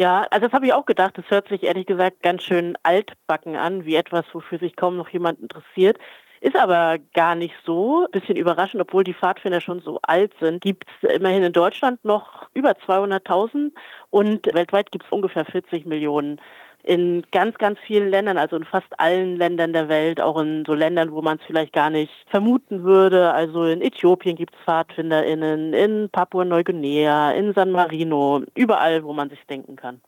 Ja, also das habe ich auch gedacht. Das hört sich ehrlich gesagt ganz schön altbacken an, wie etwas, wofür sich kaum noch jemand interessiert. Ist aber gar nicht so. Bisschen überraschend, obwohl die Pfadfinder schon so alt sind, gibt es immerhin in Deutschland noch über 200.000 und weltweit gibt es ungefähr 40 Millionen in ganz, ganz vielen Ländern, also in fast allen Ländern der Welt, auch in so Ländern, wo man es vielleicht gar nicht vermuten würde. Also in Äthiopien gibt es PfadfinderInnen, in Papua-Neuguinea, in San Marino, überall, wo man sich denken kann.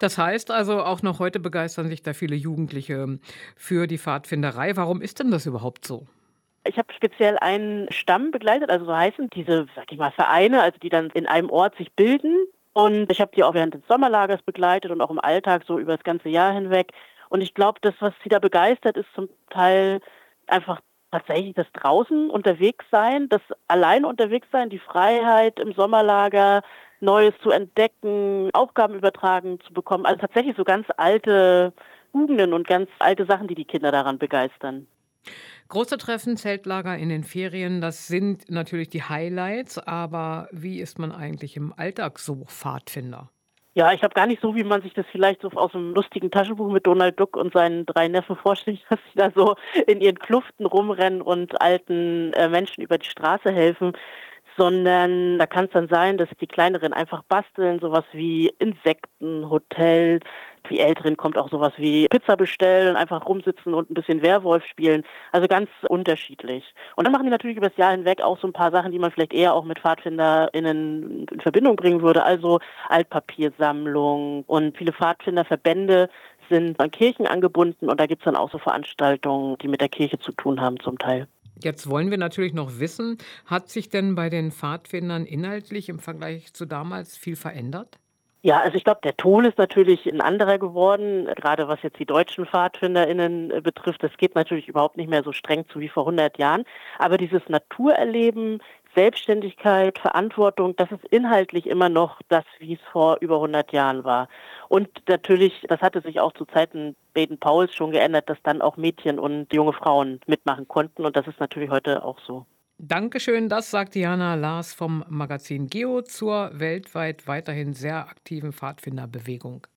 Das heißt also, auch noch heute begeistern sich da viele Jugendliche für die Pfadfinderei. Warum ist denn das überhaupt so? Ich habe speziell einen Stamm begleitet, also so heißen diese, sag ich mal, Vereine, also die dann in einem Ort sich bilden. Und ich habe die auch während des Sommerlagers begleitet und auch im Alltag so über das ganze Jahr hinweg. Und ich glaube, das, was sie da begeistert, ist zum Teil einfach tatsächlich das draußen unterwegs sein, das allein unterwegs sein, die Freiheit im Sommerlager, Neues zu entdecken, Aufgaben übertragen zu bekommen. Also tatsächlich so ganz alte Tugenden und ganz alte Sachen, die die Kinder daran begeistern. Große Treffen, Zeltlager in den Ferien, das sind natürlich die Highlights, aber wie ist man eigentlich im Alltag so Pfadfinder? Ja, ich habe gar nicht so, wie man sich das vielleicht so aus einem lustigen Taschenbuch mit Donald Duck und seinen drei Neffen vorstellt, dass sie da so in ihren Kluften rumrennen und alten äh, Menschen über die Straße helfen sondern da kann es dann sein, dass die Kleineren einfach basteln, sowas wie Insekten, Hotel. Die Älteren kommt auch sowas wie Pizza bestellen, einfach rumsitzen und ein bisschen Werwolf spielen. Also ganz unterschiedlich. Und dann machen die natürlich über das Jahr hinweg auch so ein paar Sachen, die man vielleicht eher auch mit PfadfinderInnen in Verbindung bringen würde. Also Altpapiersammlung und viele Pfadfinderverbände sind an Kirchen angebunden und da gibt es dann auch so Veranstaltungen, die mit der Kirche zu tun haben zum Teil. Jetzt wollen wir natürlich noch wissen, hat sich denn bei den Pfadfindern inhaltlich im Vergleich zu damals viel verändert? Ja, also ich glaube, der Ton ist natürlich ein anderer geworden, gerade was jetzt die deutschen PfadfinderInnen äh, betrifft. Das geht natürlich überhaupt nicht mehr so streng zu wie vor 100 Jahren. Aber dieses Naturerleben, Selbstständigkeit, Verantwortung, das ist inhaltlich immer noch das, wie es vor über 100 Jahren war. Und natürlich, das hatte sich auch zu Zeiten Baden-Pauls schon geändert, dass dann auch Mädchen und junge Frauen mitmachen konnten. Und das ist natürlich heute auch so. Dankeschön, das sagt Diana Lars vom Magazin Geo zur weltweit weiterhin sehr aktiven Pfadfinderbewegung.